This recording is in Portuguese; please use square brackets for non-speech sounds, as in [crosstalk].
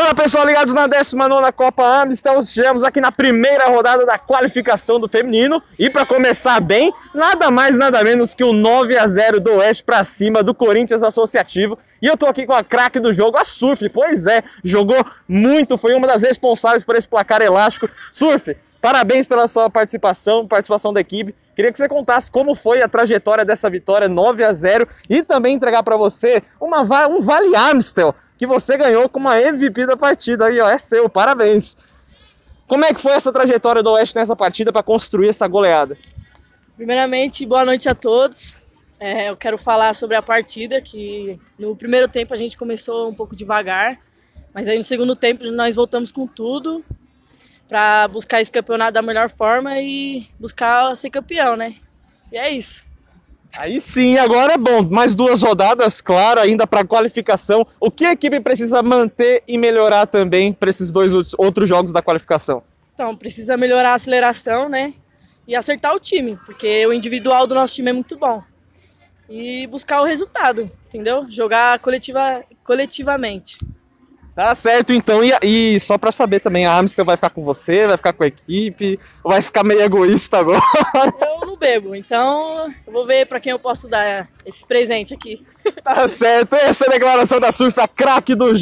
Fala pessoal, ligados na 19 Copa Amstel, chegamos aqui na primeira rodada da qualificação do feminino. E para começar bem, nada mais nada menos que o 9 a 0 do Oeste para cima do Corinthians Associativo. E eu tô aqui com a craque do jogo, a Surf, pois é, jogou muito, foi uma das responsáveis por esse placar elástico. Surf, parabéns pela sua participação, participação da equipe, queria que você contasse como foi a trajetória dessa vitória 9 a 0 e também entregar para você uma, um Vale Amstel que você ganhou com uma MVP da partida aí, ó, é seu, parabéns. Como é que foi essa trajetória do Oeste nessa partida para construir essa goleada? Primeiramente, boa noite a todos. É, eu quero falar sobre a partida, que no primeiro tempo a gente começou um pouco devagar, mas aí no segundo tempo nós voltamos com tudo para buscar esse campeonato da melhor forma e buscar ser campeão, né? E é isso. Aí sim, agora é bom. Mais duas rodadas, claro, ainda para qualificação. O que a equipe precisa manter e melhorar também para esses dois outros jogos da qualificação? Então, precisa melhorar a aceleração, né? E acertar o time, porque o individual do nosso time é muito bom. E buscar o resultado, entendeu? Jogar coletiva, coletivamente. Tá certo, então. E, e só para saber também, a Amstel vai ficar com você, vai ficar com a equipe, ou vai ficar meio egoísta agora? [laughs] Bebo, então eu vou ver para quem eu posso dar esse presente aqui. Tá certo, essa é a declaração da Surf, a craque do jogo.